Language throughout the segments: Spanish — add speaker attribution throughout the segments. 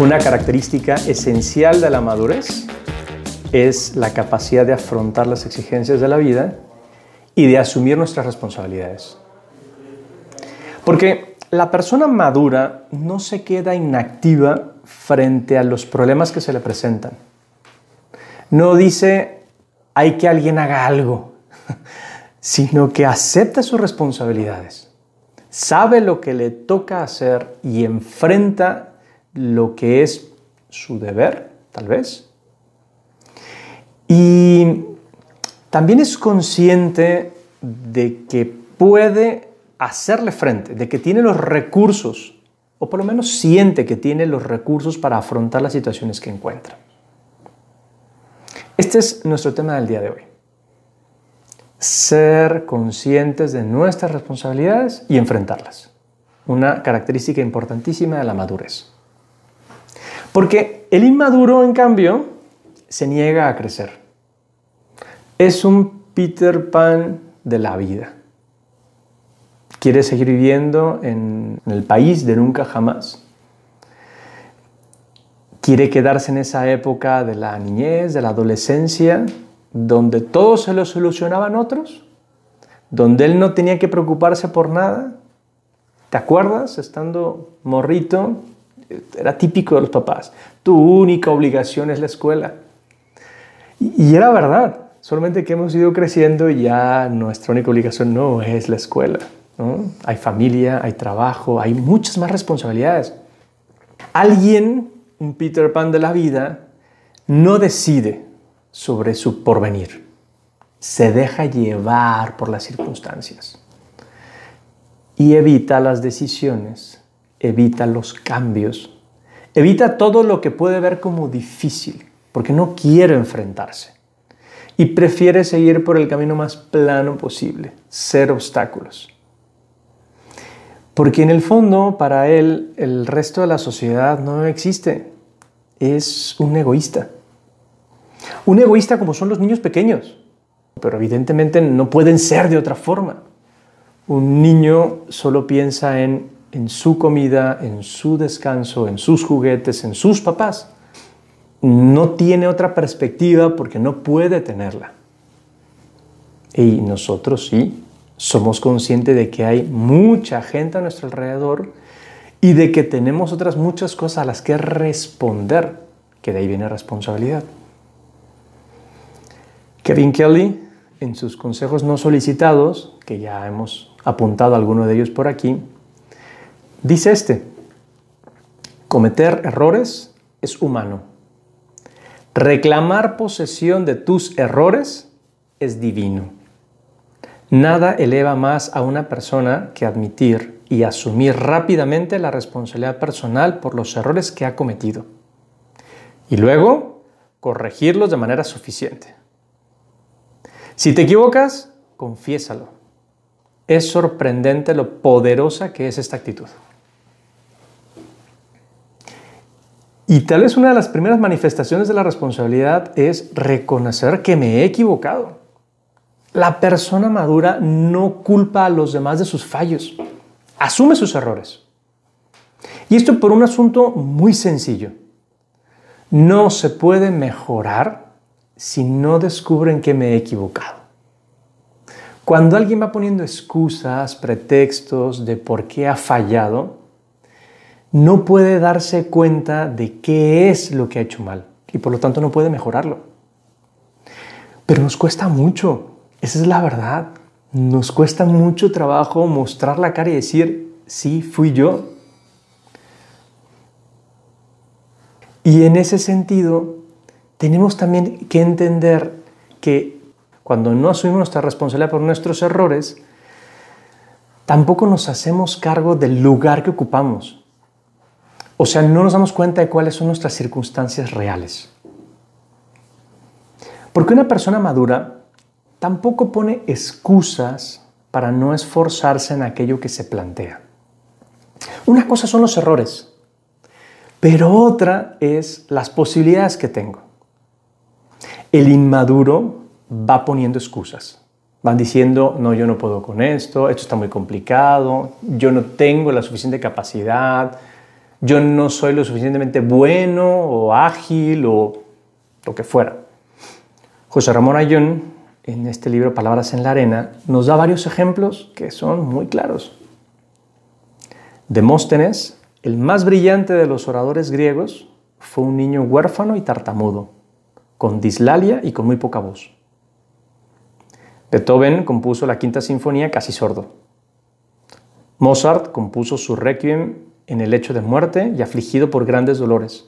Speaker 1: Una característica esencial de la madurez es la capacidad de afrontar las exigencias de la vida y de asumir nuestras responsabilidades. Porque la persona madura no se queda inactiva frente a los problemas que se le presentan. No dice, hay que alguien haga algo, sino que acepta sus responsabilidades, sabe lo que le toca hacer y enfrenta lo que es su deber, tal vez. Y también es consciente de que puede hacerle frente, de que tiene los recursos, o por lo menos siente que tiene los recursos para afrontar las situaciones que encuentra. Este es nuestro tema del día de hoy. Ser conscientes de nuestras responsabilidades y enfrentarlas. Una característica importantísima de la madurez. Porque el inmaduro, en cambio, se niega a crecer. Es un Peter Pan de la vida. Quiere seguir viviendo en el país de nunca jamás. Quiere quedarse en esa época de la niñez, de la adolescencia, donde todo se lo solucionaban otros, donde él no tenía que preocuparse por nada. ¿Te acuerdas? Estando morrito, era típico de los papás. Tu única obligación es la escuela. Y, era verdad, solamente que hemos ido creciendo y ya nuestra única obligación no es la escuela. Hay familia, hay trabajo, hay muchas más responsabilidades. Alguien, un Peter Pan de la vida, no decide sobre su porvenir. Se deja llevar por las circunstancias. Y evita las decisiones evita los cambios, evita todo lo que puede ver como difícil, porque no quiere enfrentarse. Y prefiere seguir por el camino más plano posible, ser obstáculos. Porque en el fondo, para él, el resto de la sociedad no existe. Es un egoísta. Un egoísta como son los niños pequeños. Pero evidentemente no pueden ser de otra forma. Un niño solo piensa en en su comida, en su descanso, en sus juguetes, en sus papás. No tiene otra perspectiva porque no puede tenerla. Y nosotros sí, somos conscientes de que hay mucha gente a nuestro alrededor y de que tenemos otras muchas cosas a las que responder, que de ahí viene responsabilidad. Kevin Kelly, en sus consejos no solicitados, que ya hemos apuntado alguno de ellos por aquí, Dice este, cometer errores es humano. Reclamar posesión de tus errores es divino. Nada eleva más a una persona que admitir y asumir rápidamente la responsabilidad personal por los errores que ha cometido. Y luego, corregirlos de manera suficiente. Si te equivocas, confiésalo. Es sorprendente lo poderosa que es esta actitud. Y tal vez una de las primeras manifestaciones de la responsabilidad es reconocer que me he equivocado. La persona madura no culpa a los demás de sus fallos, asume sus errores. Y esto por un asunto muy sencillo. No se puede mejorar si no descubren que me he equivocado. Cuando alguien va poniendo excusas, pretextos de por qué ha fallado, no puede darse cuenta de qué es lo que ha hecho mal y por lo tanto no puede mejorarlo. Pero nos cuesta mucho, esa es la verdad. Nos cuesta mucho trabajo mostrar la cara y decir, sí, fui yo. Y en ese sentido, tenemos también que entender que cuando no asumimos nuestra responsabilidad por nuestros errores, tampoco nos hacemos cargo del lugar que ocupamos. O sea, no nos damos cuenta de cuáles son nuestras circunstancias reales. Porque una persona madura tampoco pone excusas para no esforzarse en aquello que se plantea. Una cosa son los errores, pero otra es las posibilidades que tengo. El inmaduro va poniendo excusas. Van diciendo, no, yo no puedo con esto, esto está muy complicado, yo no tengo la suficiente capacidad, Yo no soy lo suficientemente bueno o ágil o lo que fuera. José Ramón Ayón, en este libro Palabras en la Arena, nos da varios ejemplos que son muy claros. Demóstenes, el más brillante de los oradores griegos, fue un niño huérfano y tartamudo, con dislalia y con muy poca voz. Beethoven compuso la quinta sinfonía casi sordo. Mozart compuso su requiem en el lecho de muerte y afligido por grandes dolores.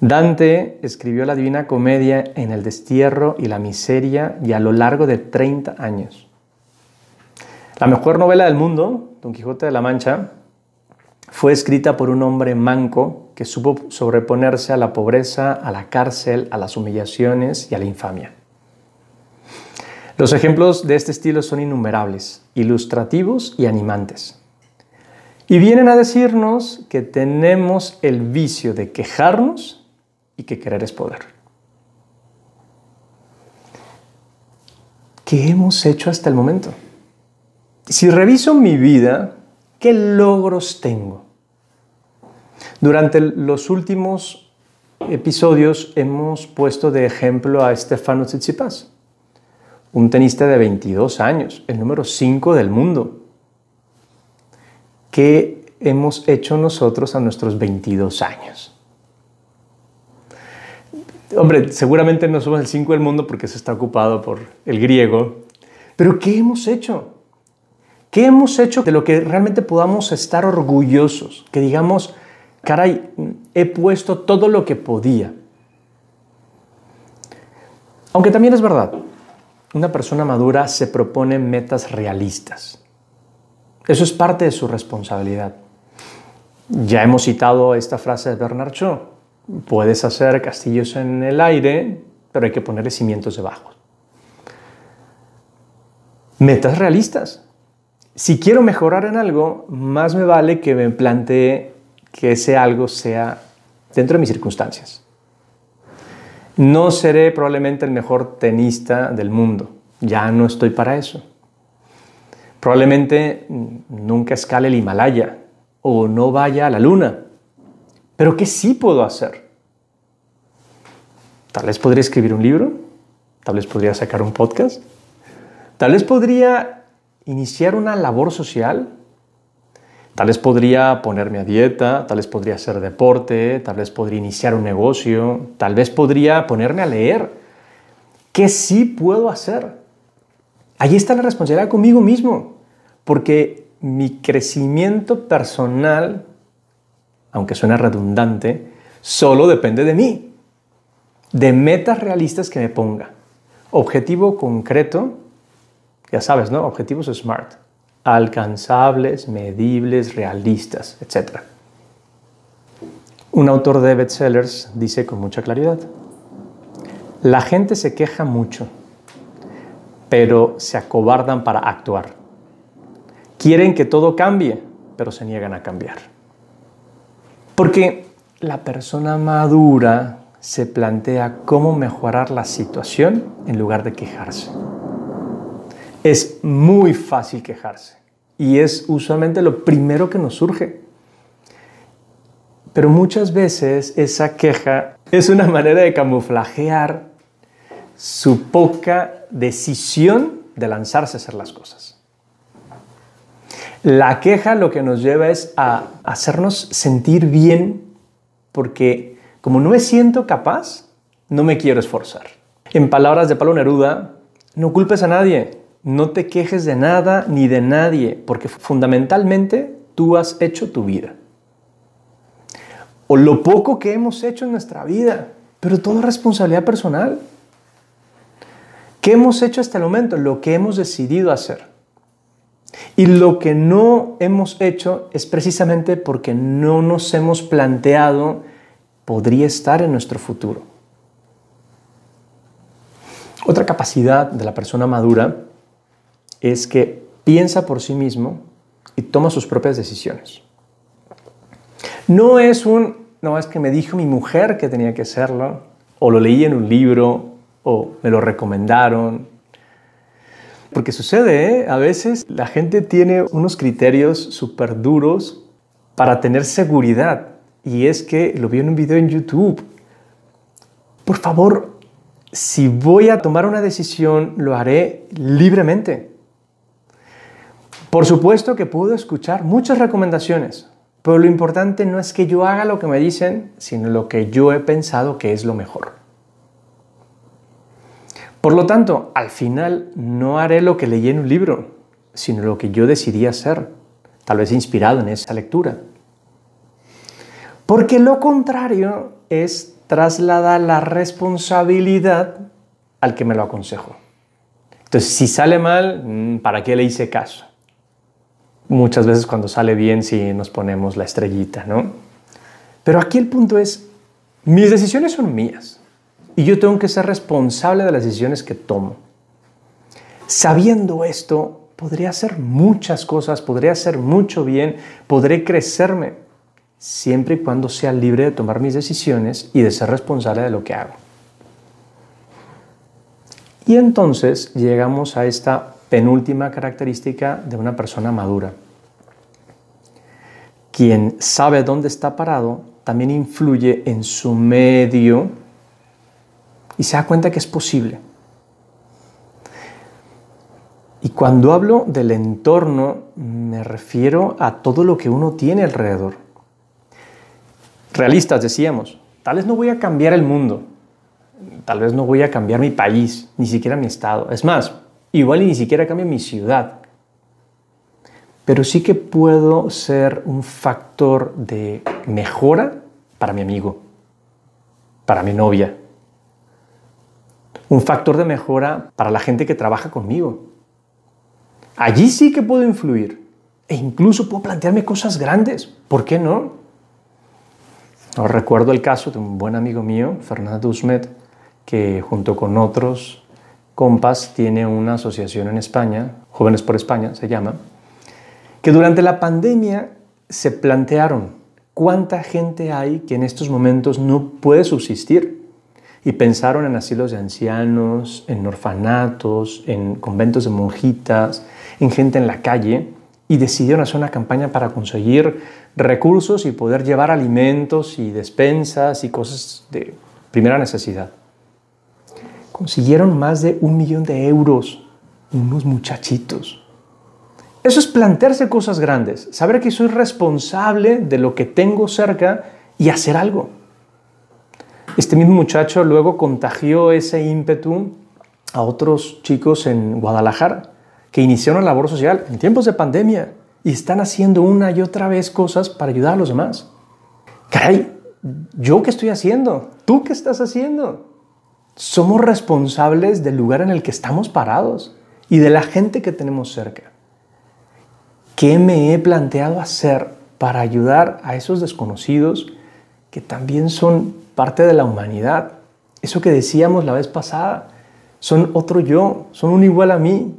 Speaker 1: Dante escribió la Divina Comedia en el destierro y la miseria y a lo largo de 30 años. La mejor novela del mundo, Don Quijote de la Mancha, fue escrita por un hombre manco que supo sobreponerse a la pobreza, a la cárcel, a las humillaciones y a la infamia. Los ejemplos de este estilo son innumerables, ilustrativos y animantes. Y vienen a decirnos que tenemos el vicio de quejarnos y que querer es poder. ¿Qué hemos hecho hasta el momento? Si reviso mi vida, ¿qué logros tengo? Durante los últimos episodios hemos puesto de ejemplo a Stefano Tsitsipas, un tenista de 22 años, el número 5 del mundo ¿Qué hemos hecho nosotros a nuestros 22 años? Hombre, seguramente no somos el 5 del mundo porque se está ocupado por el griego, pero ¿qué hemos hecho? ¿Qué hemos hecho de lo que realmente podamos estar orgullosos? Que digamos, caray, he puesto todo lo que podía. Aunque también es verdad, una persona madura se propone metas realistas. Eso es parte de su responsabilidad. Ya hemos citado esta frase de Bernard Shaw. Puedes hacer castillos en el aire, pero hay que ponerle cimientos debajo. Metas realistas. Si quiero mejorar en algo, más me vale que me plantee que ese algo sea dentro de mis circunstancias. No seré probablemente el mejor tenista del mundo. Ya no estoy para eso. Probablemente nunca escale el Himalaya o no vaya a la luna. Pero ¿qué sí puedo hacer? Tal vez podría escribir un libro, tal vez podría sacar un podcast, tal vez podría iniciar una labor social, tal vez podría ponerme a dieta, tal vez podría hacer deporte, tal vez podría iniciar un negocio, tal vez podría ponerme a leer. ¿Qué sí puedo hacer? Allí está la responsabilidad conmigo mismo porque mi crecimiento personal, aunque suena redundante, solo depende de mí, de metas realistas que me ponga. Objetivo concreto, ya sabes, ¿no? Objetivos SMART, alcanzables, medibles, realistas, etc. Un autor de bestsellers dice con mucha claridad, la gente se queja mucho, pero se acobardan para actuar. Quieren que todo cambie, pero se niegan a cambiar. Porque la persona madura se plantea cómo mejorar la situación en lugar de quejarse. Es muy fácil quejarse y es usualmente lo primero que nos surge. Pero muchas veces esa queja es una manera de camuflajear su poca decisión de lanzarse a hacer las cosas. La queja lo que nos lleva es a hacernos sentir bien porque como no me siento capaz, no me quiero esforzar. En palabras de Pablo Neruda, no culpes a nadie, no te quejes de nada ni de nadie, porque fundamentalmente tú has hecho tu vida. O lo poco que hemos hecho en nuestra vida, pero todo es responsabilidad personal. ¿Qué hemos hecho hasta el momento? Lo que hemos decidido hacer. Y lo que no hemos hecho es precisamente porque no nos hemos planteado podría estar en nuestro futuro. Otra capacidad de la persona madura es que piensa por sí mismo y toma sus propias decisiones. No es un, no es que me dijo mi mujer que tenía que hacerlo, o lo leí en un libro, o me lo recomendaron, porque sucede, ¿eh? a veces la gente tiene unos criterios súper duros para tener seguridad. Y es que lo vi en un video en YouTube. Por favor, si voy a tomar una decisión, lo haré libremente. Por supuesto que puedo escuchar muchas recomendaciones, pero lo importante no es que yo haga lo que me dicen, sino lo que yo he pensado que es lo mejor. Por lo tanto, al final no haré lo que leí en un libro, sino lo que yo decidí hacer, tal vez inspirado en esa lectura. Porque lo contrario es trasladar la responsabilidad al que me lo aconsejo. Entonces, si sale mal, mm, ¿para qué le hice caso? Muchas veces cuando sale bien sí nos ponemos la estrellita, ¿no? Pero aquí el punto es, mis decisiones son mías y yo tengo que ser responsable de las decisiones que tomo. Sabiendo esto, podría hacer muchas cosas, podría hacer mucho bien, podré crecerme, siempre y cuando sea libre de tomar mis decisiones y de ser responsable de lo que hago. Y entonces llegamos a esta penúltima característica de una persona madura. Quien sabe dónde está parado también influye en su medio y se da cuenta que es posible. Y cuando hablo del entorno, me refiero a todo lo que uno tiene alrededor. Realistas, decíamos, tal vez no voy a cambiar el mundo, tal vez no voy a cambiar mi país, ni siquiera mi estado. Es más, igual y ni siquiera cambio mi ciudad. Pero sí que puedo ser un factor de mejora para mi amigo, para mi novia. Un factor de mejora para la gente que trabaja conmigo Allí sí que puedo influir e incluso puedo plantearme cosas grandes. ¿Por qué no? Os recuerdo el caso de un buen amigo mío, Fernando Usmet, que junto con otros compas tiene una asociación en España, Jóvenes por España se llama, que durante la pandemia se plantearon cuánta gente hay que en estos momentos no puede subsistir y pensaron en asilos de ancianos, en orfanatos, en conventos de monjitas, en gente en la calle y decidieron hacer una campaña para conseguir recursos y poder llevar alimentos y despensas y cosas de primera necesidad. Consiguieron más de un millón de euros, unos muchachitos. Eso es plantearse cosas grandes, saber que soy responsable de lo que tengo cerca y hacer algo. Este mismo muchacho luego contagió ese ímpetu a otros chicos en Guadalajara que iniciaron la labor social en tiempos de pandemia y están haciendo una y otra vez cosas para ayudar a los demás. Caray, ¿yo qué estoy haciendo? ¿Tú qué estás haciendo? Somos responsables del lugar en el que estamos parados y de la gente que tenemos cerca. ¿Qué me he planteado hacer para ayudar a esos desconocidos que también son parte de la humanidad. Eso que decíamos la vez pasada, son otro yo, son un igual a mí.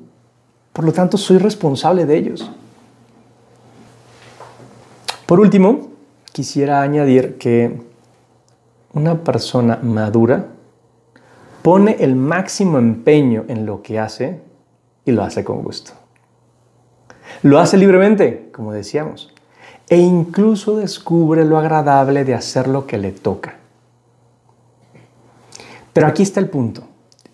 Speaker 1: Por lo tanto, soy responsable de ellos. Por último, quisiera añadir que una persona madura pone el máximo empeño en lo que hace y lo hace con gusto. Lo hace libremente, como decíamos, e incluso descubre lo agradable de hacer lo que le toca. Pero aquí está el punto.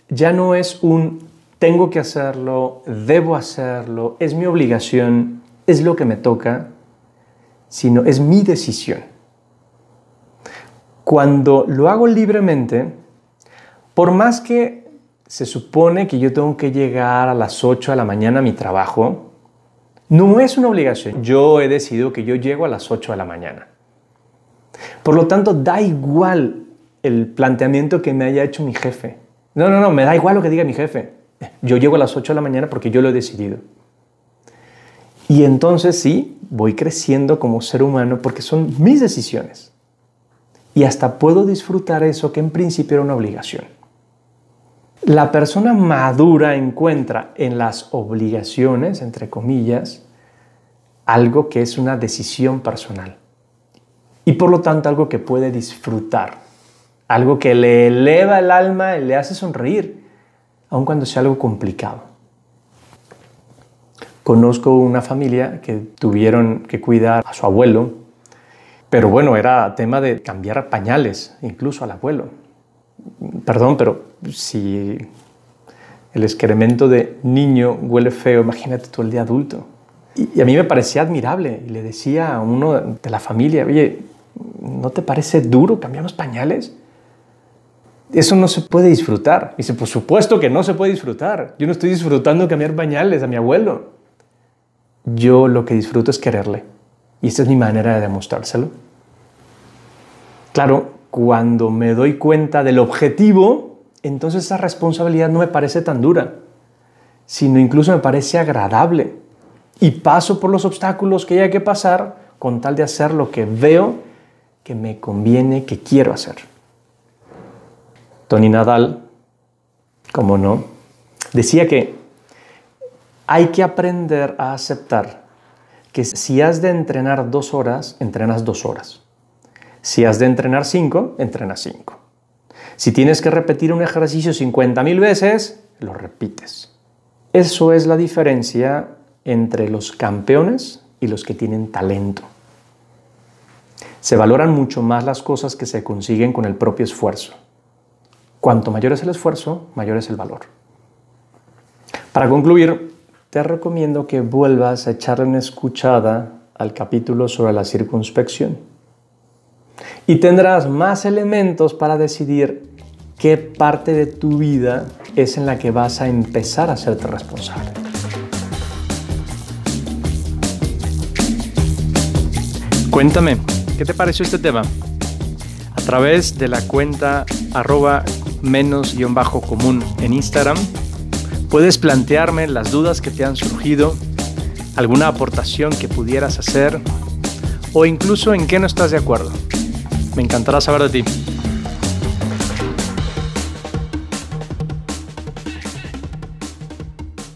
Speaker 1: Ya no es un tengo que hacerlo, debo hacerlo, es mi obligación, es lo que me toca, sino es mi decisión. Cuando lo hago libremente, por más que se supone que yo tengo que llegar a las 8 de la mañana a mi trabajo, no es una obligación. Yo he decidido que yo llego a las 8 de la mañana. Por lo tanto, da igual el planteamiento que me haya hecho mi jefe. No, no, no, me da igual lo que diga mi jefe. Yo llego a las 8 de la mañana porque yo lo he decidido. Y entonces sí, voy creciendo como ser humano porque son mis decisiones. Y hasta puedo disfrutar eso que en principio era una obligación. La persona madura encuentra en las obligaciones, entre comillas, algo que es una decisión personal. Y por lo tanto algo que puede disfrutar algo que le eleva el alma y le hace sonreír, aun cuando sea algo complicado. Conozco una familia que tuvieron que cuidar a su abuelo Pero bueno, era tema de cambiar pañales, incluso al abuelo. Perdón, pero si el excremento de niño huele feo, imagínate tú el de adulto. Y, a mí me parecía admirable. Y le decía a uno de la familia, oye, ¿no te parece duro? ¿Cambiamos pañales? Eso no se puede disfrutar. Y dice, por supuesto que no se puede disfrutar. Yo no estoy disfrutando cambiar pañales a mi abuelo. Yo lo que disfruto es quererle. Y esta es mi manera de demostrárselo. Claro, cuando me doy cuenta del objetivo, entonces esa responsabilidad no me parece tan dura, sino incluso me parece agradable. Y paso por los obstáculos que hay que pasar con tal de hacer lo que veo que me conviene, que quiero hacer. Tony Nadal, como no, decía que hay que aprender a aceptar que si has de entrenar dos horas, entrenas dos horas. Si has de entrenar cinco, entrenas cinco. Si tienes que repetir un ejercicio 50.000 veces, lo repites. Eso es la diferencia entre los campeones y los que tienen talento. Se valoran mucho más las cosas que se consiguen con el propio esfuerzo. Cuanto mayor es el esfuerzo, mayor es el valor. Para concluir, te recomiendo que vuelvas a echarle una escuchada al capítulo sobre la circunspección. Y tendrás más elementos para decidir qué parte de tu vida es en la que vas a empezar a hacerte responsable. Cuéntame, ¿qué te pareció este tema? A través de la cuenta arroba menos-común en Instagram Puedes plantearme las dudas que te han surgido, alguna aportación que pudieras hacer o incluso en qué no estás de acuerdo. Me encantará saber de ti.